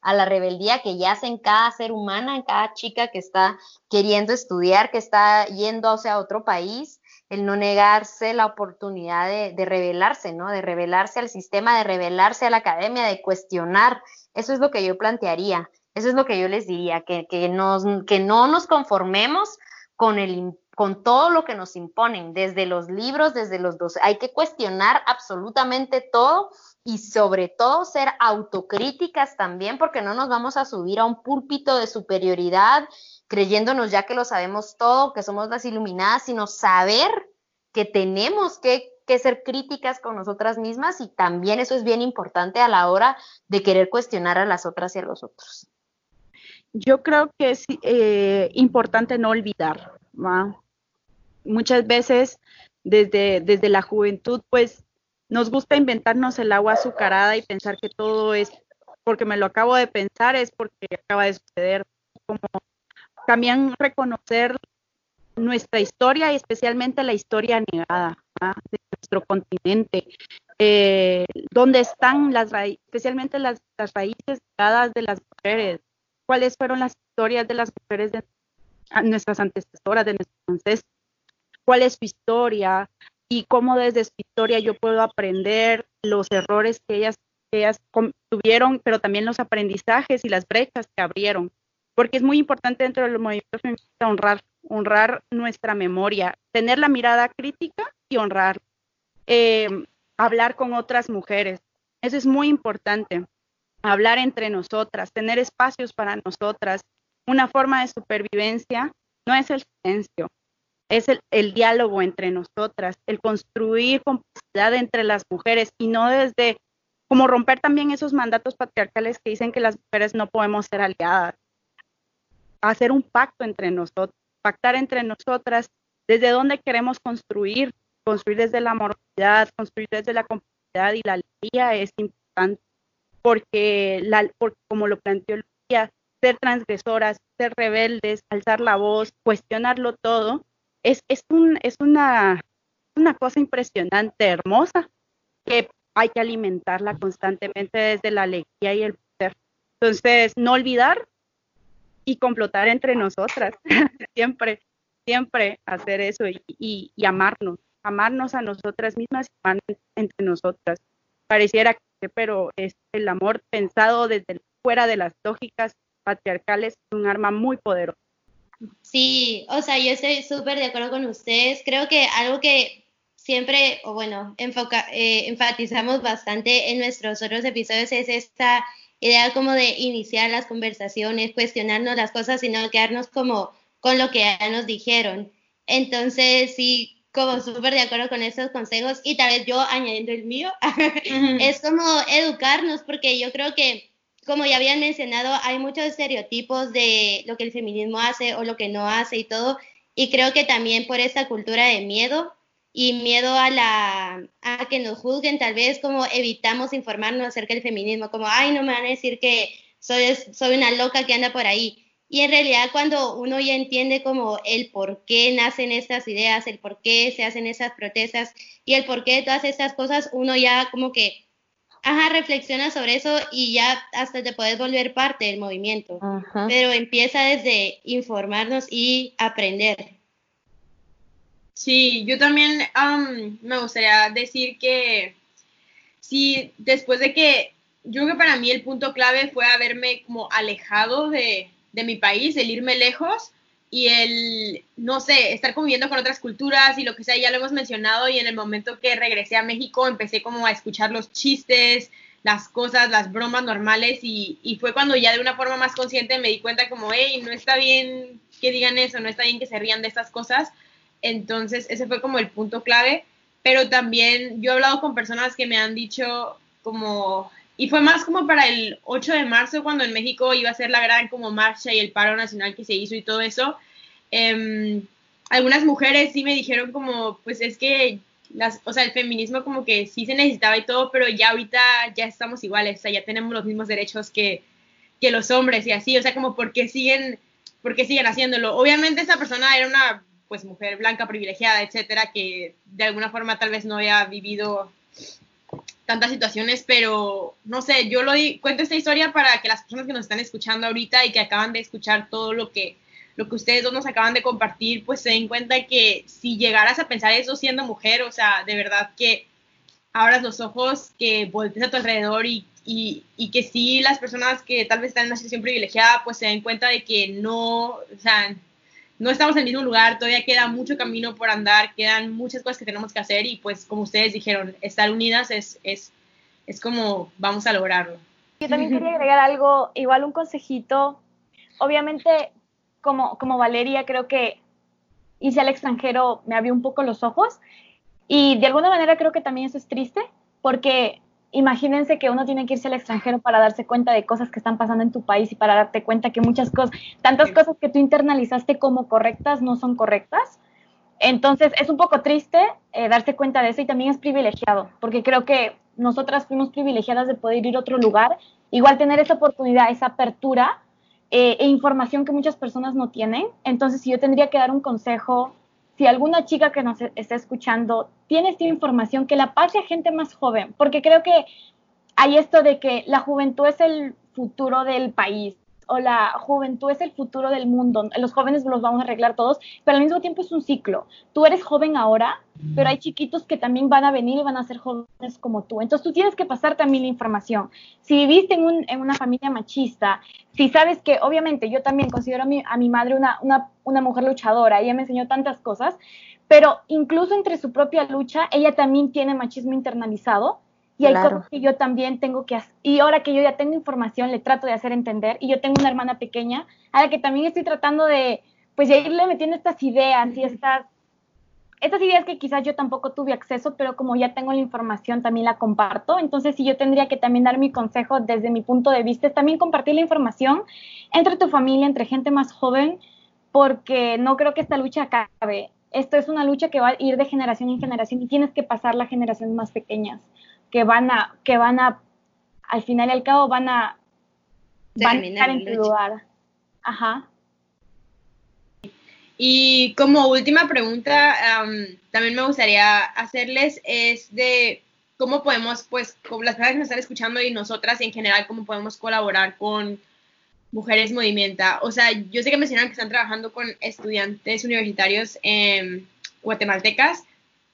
a la rebeldía que yace en cada ser humana, en cada chica que está queriendo estudiar, que está yendo a otro país, el no negarse la oportunidad de, de rebelarse, ¿no? De rebelarse al sistema, de rebelarse a la academia, de cuestionar. Eso es lo que yo plantearía. Eso es lo que yo les diría, que, nos, que no nos conformemos con, el, con todo lo que nos imponen, desde los libros, desde los dos. Hay que cuestionar absolutamente todo y sobre todo ser autocríticas también, porque no nos vamos a subir a un púlpito de superioridad creyéndonos ya que lo sabemos todo, que somos las iluminadas, sino saber que tenemos que que ser críticas con nosotras mismas y también eso es bien importante a la hora de querer cuestionar a las otras y a los otros yo creo que es eh, importante no olvidar. Muchas veces desde, desde la juventud, pues nos gusta inventarnos el agua azucarada y pensar que todo es porque me lo acabo de pensar, es porque acaba de suceder. Como también reconocer nuestra historia y especialmente la historia negada de nuestro continente. Eh, donde están las raíces, especialmente las, las raíces negadas de las mujeres, cuáles fueron las historias de las mujeres de nuestras antecesoras, de nuestros ancestros, cuál es su historia y cómo desde su historia yo puedo aprender los errores que ellas, ellas tuvieron, pero también los aprendizajes y las brechas que abrieron. Porque es muy importante dentro del movimiento feminista honrar, honrar nuestra memoria, tener la mirada crítica y honrar, eh, hablar con otras mujeres. Eso es muy importante hablar entre nosotras, tener espacios para nosotras. Una forma de supervivencia no es el silencio, es el, diálogo entre nosotras, el construir complicidad entre las mujeres y no desde como romper también esos mandatos patriarcales que dicen que las mujeres no podemos ser aliadas. Hacer un pacto entre nosotros, pactar entre nosotras desde dónde queremos construir, construir desde la amorosidad, construir desde la complicidad y la alegría es importante porque, la, como lo planteó Lucía, ser transgresoras, ser rebeldes, alzar la voz, cuestionarlo todo, es, es, un, es una, una cosa impresionante, hermosa, que hay que alimentarla constantemente desde la alegría y el poder. Entonces, no olvidar y complotar entre nosotras, siempre, siempre hacer eso y, y, y amarnos, amarnos a nosotras mismas y amarnos entre nosotras. Pareciera que, pero es el amor pensado desde fuera de las lógicas patriarcales es un arma muy poderosa. Sí, o sea, yo estoy súper de acuerdo con ustedes. Creo que algo que siempre, o bueno, enfoca, eh, enfatizamos bastante en nuestros otros episodios es esta idea como de iniciar las conversaciones, cuestionarnos las cosas y no quedarnos como con lo que ya nos dijeron. Entonces, sí, como súper de acuerdo con esos consejos y tal vez yo añadiendo el mío, es como educarnos porque yo creo que como ya habían mencionado, hay muchos estereotipos de lo que el feminismo hace o lo que no hace y todo. Y creo que también por esta cultura de miedo y miedo a la a que nos juzguen, tal vez como evitamos informarnos acerca del feminismo, como ay, no me van a decir que soy soy una loca que anda por ahí. Y en realidad cuando uno ya entiende como el por qué nacen estas ideas, el por qué se hacen esas protestas y el por qué de todas estas cosas, uno ya como que ajá, reflexiona sobre eso y ya hasta te puedes volver parte del movimiento. Pero empieza desde informarnos y aprender. Sí, yo también me gustaría decir que sí, después de que, yo creo que para mí el punto clave fue haberme como alejado de, de mi país, el irme lejos y el, no sé, estar conviviendo con otras culturas y lo que sea, ya lo hemos mencionado y en el momento que regresé a México empecé como a escuchar los chistes, las cosas, las bromas normales y, y fue cuando ya de una forma más consciente me di cuenta como, hey, no está bien que digan eso, no está bien que se rían de estas cosas. Entonces ese fue como el punto clave, pero también yo he hablado con personas que me han dicho como, y fue más como para el 8 de marzo, cuando en México iba a ser la gran como marcha y el paro nacional que se hizo y todo eso. Em, algunas mujeres sí me dijeron como, pues es que, las, o sea, el feminismo como que sí se necesitaba y todo, pero ya ahorita ya estamos iguales, o sea, ya tenemos los mismos derechos que, que los hombres y así, o sea, como porque siguen, porque siguen haciéndolo. Obviamente esa persona era una pues mujer blanca privilegiada, etcétera, que de alguna forma tal vez no había vivido tantas situaciones, pero no sé, yo lo cuento esta historia para que las personas que nos están escuchando ahorita y que acaban de escuchar todo lo que lo que ustedes dos nos acaban de compartir, pues se den cuenta que si llegaras a pensar eso siendo mujer, o sea, de verdad que abras los ojos, que voltees a tu alrededor y, y, y que sí las personas que tal vez están en una situación privilegiada, pues se den cuenta de que no, o sea, no estamos en el mismo lugar, todavía queda mucho camino por andar, quedan muchas cosas que tenemos que hacer y pues como ustedes dijeron, estar unidas es, es, es como vamos a lograrlo. Yo también quería agregar algo, igual un consejito. Obviamente, como, como Valeria, creo que irse al extranjero me abrió un poco los ojos y de alguna manera creo que también eso es triste porque imagínense que uno tiene que irse al extranjero para darse cuenta de cosas que están pasando en tu país y para darte cuenta que muchas cosas, tantas cosas que tú internalizaste como correctas no son correctas. Entonces es un poco triste eh, darse cuenta de eso y también es privilegiado, porque creo que nosotras fuimos privilegiadas de poder ir a otro lugar, igual tener esa oportunidad, esa apertura eh, e información que muchas personas no tienen. Entonces, si yo tendría que dar un consejo si alguna chica que nos está escuchando tiene esta información, que la pase a gente más joven, porque creo que hay esto de que la juventud es el futuro del país o la juventud es el futuro del mundo. Los jóvenes los vamos a arreglar todos, pero al mismo tiempo es un ciclo. Tú eres joven ahora, pero hay chiquitos que también van a venir y van a ser jóvenes como tú. Entonces tú tienes que pasar también la información. Si viviste en, una familia machista, si sabes que obviamente yo también considero a mi, a mi madre una, una mujer luchadora, ella me enseñó tantas cosas, pero incluso entre su propia lucha, ella también tiene machismo internalizado y hay cosas que yo también tengo que hacer. Y ahora que yo ya tengo información, le trato de hacer entender. Y yo tengo una hermana pequeña a la que también estoy tratando de, pues, de irle metiendo estas ideas y estas, estas ideas que quizás yo tampoco tuve acceso, pero como ya tengo la información, también la comparto. Entonces, si yo tendría que también dar mi consejo desde mi punto de vista, es también compartir la información entre tu familia, entre gente más joven, porque no creo que esta lucha acabe. Esto es una lucha que va a ir de generación en generación y tienes que pasar las generaciones más pequeñas que van a, que van a, al final y al cabo van a, van a estar en tu lugar. Ajá. Y como última pregunta, también me gustaría hacerles es de cómo podemos, pues, como las personas que nos están escuchando y nosotras en general, cómo podemos colaborar con Mujeres Movimienta. O sea, yo sé que mencionaron que están trabajando con estudiantes universitarios guatemaltecas,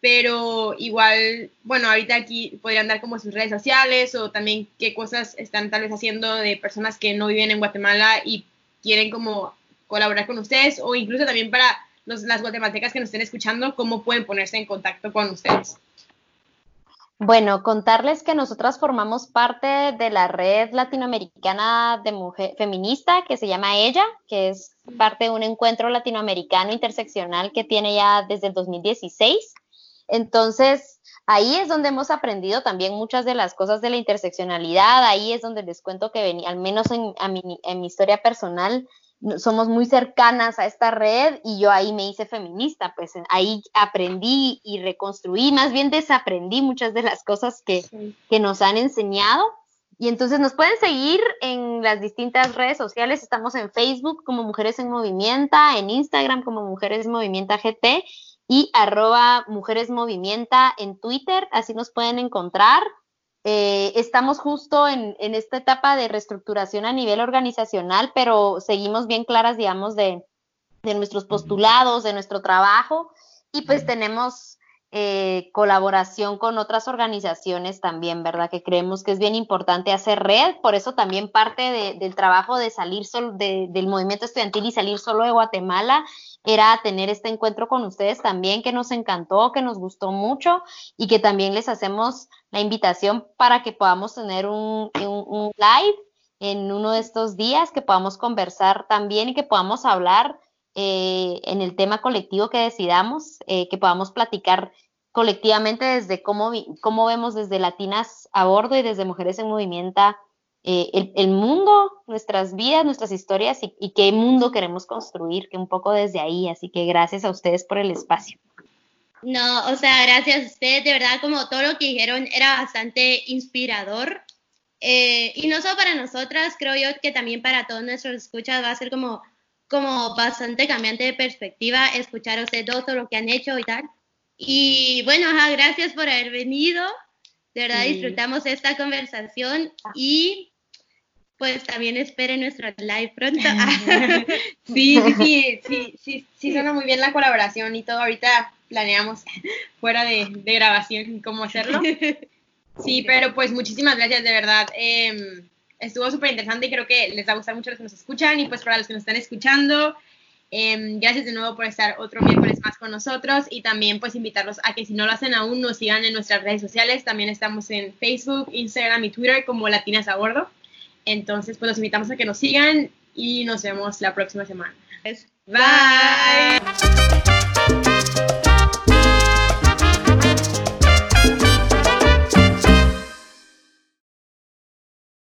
pero igual, bueno, ahorita aquí podrían dar como sus redes sociales o también qué cosas están tal vez haciendo de personas que no viven en Guatemala y quieren como colaborar con ustedes o incluso también para las guatemaltecas que nos estén escuchando, cómo pueden ponerse en contacto con ustedes. Bueno, contarles que nosotras formamos parte de la red latinoamericana de mujer feminista que se llama Ella, que es parte de un encuentro latinoamericano interseccional que tiene ya desde el 2016. Entonces, ahí es donde hemos aprendido también muchas de las cosas de la interseccionalidad, ahí es donde les cuento que venía, al menos en, en mi historia personal, somos muy cercanas a esta red y yo ahí me hice feminista, pues ahí aprendí y reconstruí, más bien desaprendí muchas de las cosas que, que nos han enseñado. Y entonces nos pueden seguir en las distintas redes sociales. Estamos en Facebook como Mujeres en Movimiento, en Instagram como Mujeres Movimiento GT y arroba Mujeres Movimienta en Twitter. Así nos pueden encontrar. Eh, estamos justo en, esta etapa de reestructuración a nivel organizacional, pero seguimos bien claras, digamos, de, nuestros postulados, de nuestro trabajo y pues tenemos eh, colaboración con otras organizaciones también, ¿verdad? Que creemos que es bien importante hacer red, por eso también parte del trabajo de salir solo del movimiento estudiantil y salir solo de Guatemala era tener este encuentro con ustedes también, que nos encantó, que nos gustó mucho y que también les hacemos la invitación para que podamos tener un, live en uno de estos días, que podamos conversar también y que podamos hablar eh, en el tema colectivo que decidamos, eh, que podamos platicar colectivamente desde cómo, cómo vemos desde Latinas a bordo y desde Mujeres en Movimiento eh, el, mundo, nuestras vidas, nuestras historias y, qué mundo queremos construir, que un poco desde ahí. Así que gracias a ustedes por el espacio. No, o sea, gracias a ustedes, de verdad, como todo lo que dijeron era bastante inspirador. Eh, y no solo para nosotras, creo yo que también para todos nuestros escuchas va a ser como, como bastante cambiante de perspectiva escuchar a ustedes todo lo que han hecho y tal. Y bueno, gracias por haber venido. De verdad disfrutamos esta conversación y pues también esperen nuestro live pronto. sí, sí, sí, sí, sí, sí, suena muy bien la colaboración y todo. Ahorita planeamos fuera de, grabación cómo hacerlo. Sí, pero pues muchísimas gracias, de verdad. Em, estuvo súper interesante y creo que les va a gustar mucho a los que nos escuchan y pues para los que nos están escuchando. Em, gracias de nuevo por estar otro miércoles más con nosotros y también pues invitarlos a que si no lo hacen aún nos sigan en nuestras redes sociales. También estamos en Facebook, Instagram y Twitter como Latinas a Bordo. Entonces, pues los invitamos a que nos sigan y nos vemos la próxima semana. Bye.